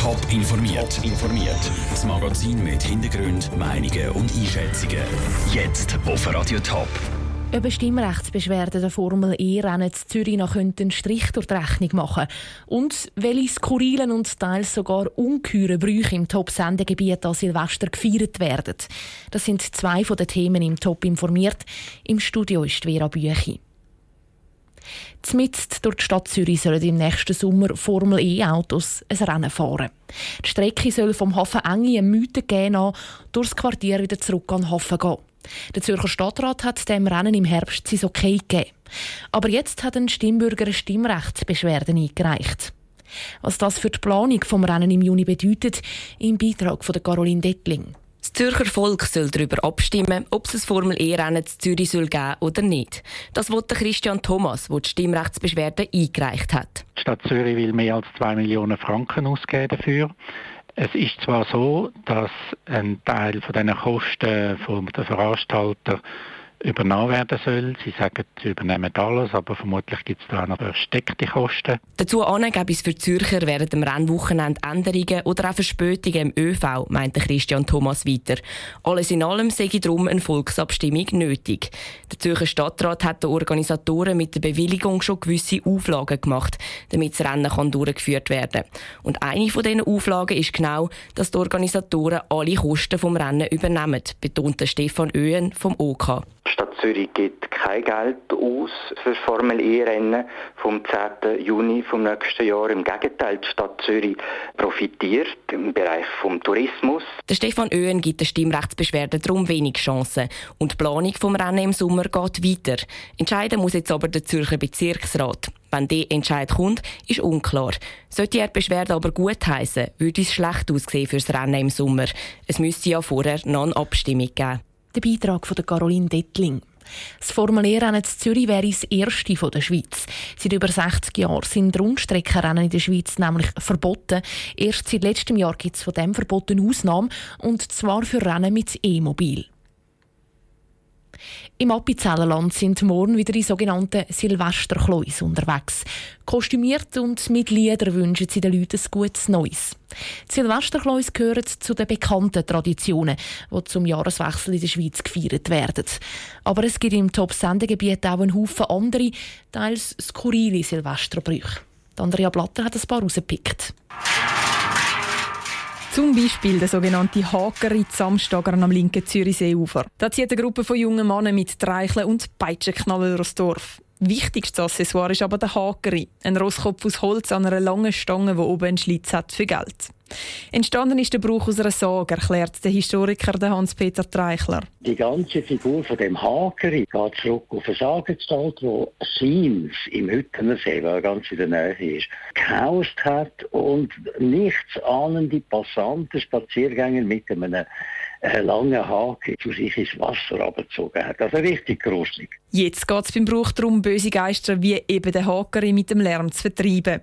Top informiert. Top informiert. Das Magazin mit Hintergrund, Meinungen und Einschätzungen. Jetzt auf Radio Top. Über Stimmrechtsbeschwerden der Formel E-Rennen Zürich noch einen Strich durch die Rechnung machen und welche skurrilen und teils sogar ungeheuren Brüche im Top-Sendegebiet an Silvester gefeiert werden. Das sind zwei von den Themen im Top informiert. Im Studio ist Vera Büchi. Zmitzt durch die Stadt Zürich sollen im nächsten Sommer Formel E-Autos ein Rennen fahren. Die Strecke soll vom Hafen Engi eine Mythe gehen, durchs Quartier wieder zurück an den Hafen gehen. Der Zürcher Stadtrat hat dem Rennen im Herbst sein Okay gegeben. Aber jetzt hat ein Stimmbürger eine Stimmrechtsbeschwerde eingereicht. Was das für die Planung vom Rennen im Juni bedeutet, im Beitrag von Caroline Dettling. Das Zürcher Volk soll darüber abstimmen, ob es ein Formel-E-Rennen zu Zürich soll geben oder nicht. Das wollte Christian Thomas, der die Stimmrechtsbeschwerde eingereicht hat. Die Stadt Zürich will mehr als 2 Millionen Franken ausgeben dafür. Es ist zwar so, dass ein Teil von diesen Kosten der Veranstalter übernommen werden soll. Sie sagen, sie übernehmen alles, aber vermutlich gibt es da auch noch versteckte Kosten. Dazu gäbe es für Zürcher während dem Rennwochenende Änderungen oder auch Verspätungen im ÖV, meinte Christian Thomas weiter. Alles in allem sei darum eine Volksabstimmung nötig. Der Zürcher Stadtrat hat den Organisatoren mit der Bewilligung schon gewisse Auflagen gemacht, damit das Rennen kann durchgeführt werden Und eine von diesen Auflagen ist genau, dass die Organisatoren alle Kosten vom Rennen übernehmen, betonte Stefan Öhen vom OK. Die Stadt Zürich gibt kein Geld aus für Formel E-Rennen vom 10. Juni vom nächsten Jahr. Im Gegenteil, die Stadt Zürich profitiert im Bereich vom Tourismus. Der Stefan Öhen gibt der Stimmrechtsbeschwerde darum wenig Chancen und die Planung vom Rennen im Sommer geht weiter. Entscheiden muss jetzt aber der Zürcher Bezirksrat. Wenn der Entscheid kommt, ist unklar. Sollte er die Beschwerde aber gut heißen, würde es schlecht aussehen fürs Rennen im Sommer. Es müsste ja vorher noch eine Abstimmung geben. Der Beitrag von Caroline Dettling. Das Formulieren in Zürich wäre das erste von der Schweiz. Seit über 60 Jahren sind Rundstreckenrennen in der Schweiz nämlich verboten. Erst seit letztem Jahr gibt es von dem Verbot eine Ausnahme, und zwar für Rennen mit E-Mobil. Im Appenzellerland sind morgen wieder die sogenannten Silvesterkleus unterwegs. Kostümiert und mit Liedern wünschen sie den Leuten ein gutes Neues. Die Silvesterkleus gehören zu den bekannten Traditionen, die zum Jahreswechsel in der Schweiz gefeiert werden. Aber es gibt im Top-Sendegebiet auch einen Haufen andere, teils skurrile Silvesterbrüche. Andrea Blatter hat ein paar rausgepickt. Zum Beispiel der sogenannte Hakeritz Samstag am linken Zürichseeufer. Da zieht eine Gruppe von jungen Männern mit Treicheln und Peitschenknallen durchs Dorf. Wichtigstes Accessoire ist aber der Hakeri, ein Rosskopf aus Holz an einer langen Stange, die oben einen Schlitz hat für Geld. Entstanden ist der Brauch aus einer Sage, erklärt der Historiker Hans-Peter Treichler. Die ganze Figur von dem Hakeri geht zurück auf eine Sagengestalt, die Sims im Hüttenersee, der ganz in der Nähe ist, gehaust hat und nichts ahnende Passanten, Spaziergänger mit einem einen langen Haken zu sich ins Wasser abgezogen hat. Also richtig gruselig. Jetzt geht es beim Brauch darum, böse Geister wie eben den Hakeri mit dem Lärm zu vertreiben.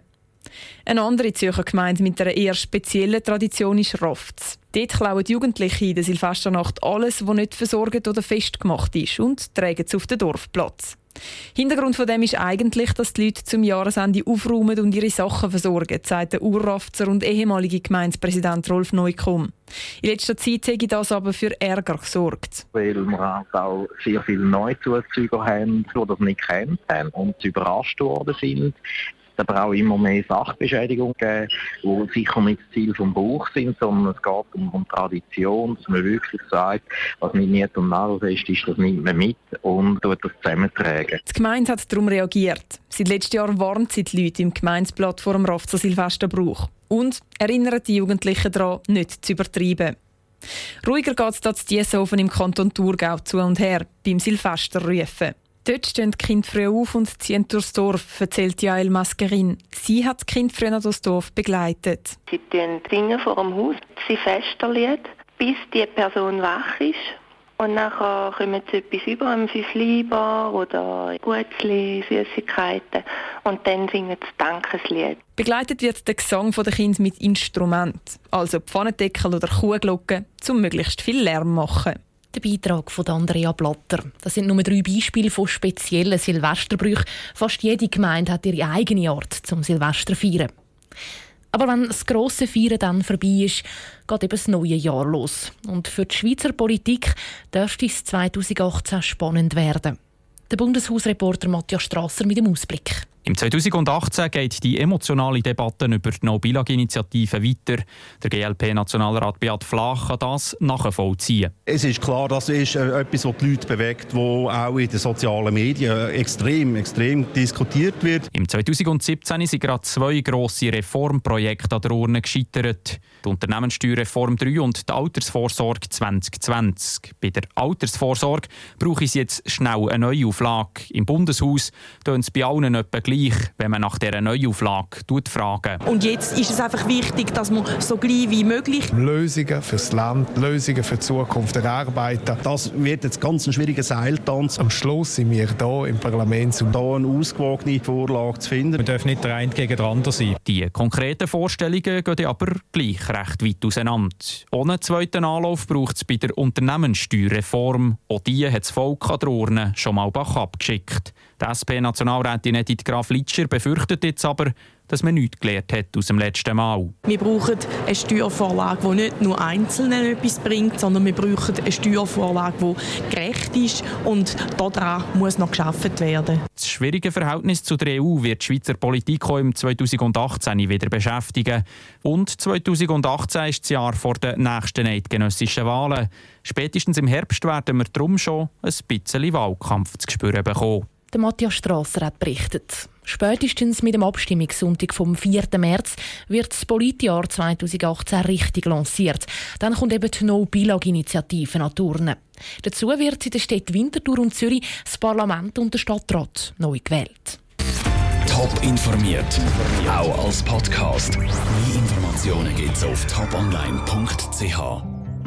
Eine andere Zürcher Gemeinde mit einer eher speziellen Tradition ist Rofts. Dort klauen Jugendliche in der Silvesternacht alles, was nicht versorgt oder festgemacht ist und tragen es auf den Dorfplatz. Hintergrund von dem ist eigentlich, dass die Leute zum Jahresende aufräumen und ihre Sachen versorgen, sagt der Urrafzer und ehemalige Gemeindepräsident Rolf Neukomm. In letzter Zeit hätte das aber für Ärger gesorgt. Weil wir auch sehr viele Neuzuzüger haben, die das nicht kennen und überrascht worden sind aber auch immer mehr Sachbeschädigungen geben, die sicher nicht das Ziel vom Buch sind, sondern es geht um, um Tradition, dass man wirklich sagt, was mit Niet und Nadelfest ist, das nimmt man mit und tut das zusammentragen. Die Gemeinde hat darum reagiert. Seit letztem Jahr warnt sie die Leute im Gemeindeblatt vor dem Rafzer Silvesterbrauch und erinnert die Jugendlichen daran, nicht zu übertreiben. Ruhiger geht es da zu Dieshofen im Kanton Thurgau zu und her beim Silvesterrufen. Dort stehen die Kinder früh auf und ziehen durchs Dorf, erzählt Jael Maskerin. Sie hat das Kind früher durchs Dorf begleitet. Sie singen vor dem Haus, sie Festerlied, bis die Person wach ist. Und nachher kommen sie etwas über, ein Fünfliber oder Gutzli, Süßigkeiten. Und dann singen sie Dankeslied. Begleitet wird der Gesang der Kinder mit Instrument, also Pfannendeckel oder Kuhglocken, um möglichst viel Lärm zu machen. Der Beitrag von Andrea Blatter. Das sind nur drei Beispiele von speziellen Silvesterbrüchen. Fast jede Gemeinde hat ihre eigene Art zum Silvester feiern. Aber wenn das grosse Feiern dann vorbei ist, geht eben das neue Jahr los. Und für die Schweizer Politik dürfte es 2018 spannend werden. Der Bundeshausreporter Matthias Strasser mit dem Ausblick. Im 2018 geht die emotionale Debatte über die No-Bilag-Initiative weiter. Der GLP-Nationalrat Beat Flach kann das nachvollziehen. Es ist klar, das ist äh, etwas, was die Leute bewegt, wo auch in den sozialen Medien extrem, extrem diskutiert wird. Im 2017 sind gerade zwei grosse Reformprojekte an der Urne gescheitert. Die Unternehmenssteuerreform 3 und die Altersvorsorge 2020. Bei der Altersvorsorge brauche ich jetzt schnell eine Neuauflage. Im Bundeshaus tun es bei allen etwa gleich gleich, wenn man nach dieser Neuauflage fragen. Und jetzt ist es einfach wichtig, dass man so gleich wie möglich Lösungen fürs Land, Lösungen für die Zukunft erarbeiten. Das wird jetzt ganz ein schwieriger Seiltanz. Am Schluss sind wir hier im Parlament, um hier eine ausgewogene Vorlage zu finden. Wir dürfen nicht der eine gegen den anderen sein. Die konkreten Vorstellungen gehen aber gleich recht weit auseinander. Ohne zweiten Anlauf braucht es bei der Unternehmenssteuerreform. Auch die hat das Volk an der Urne schon mal bach abgeschickt. Die SP-Nationalrätin Edith Graf Litscher befürchtet jetzt aber, dass man nichts gelernt hat aus dem letzten Mal. Wir brauchen eine Steuervorlage, die nicht nur Einzelnen etwas bringt, sondern wir brauchen eine Steuervorlage, die gerecht ist und daran muss noch geschaffen werden. Das schwierige Verhältnis zu der EU wird die Schweizer Politik auch im 2018 wieder beschäftigen. Und 2018 ist das Jahr vor den nächsten eidgenössischen Wahlen. Spätestens im Herbst werden wir darum schon ein bisschen Wahlkampf zu spüren bekommen. Der Matthias Strasser hat berichtet. Spätestens mit dem Abstimmungssonntag vom 4. März wird das Politjahr 2018 richtig lanciert. Dann kommt eben die No-Bilag-Initiative an Turnen. Dazu wird in den Städten Winterthur und Zürich das Parlament und der Stadtrat neu gewählt. Top informiert, auch als Podcast. Mehr Informationen gibt es auf toponline.ch.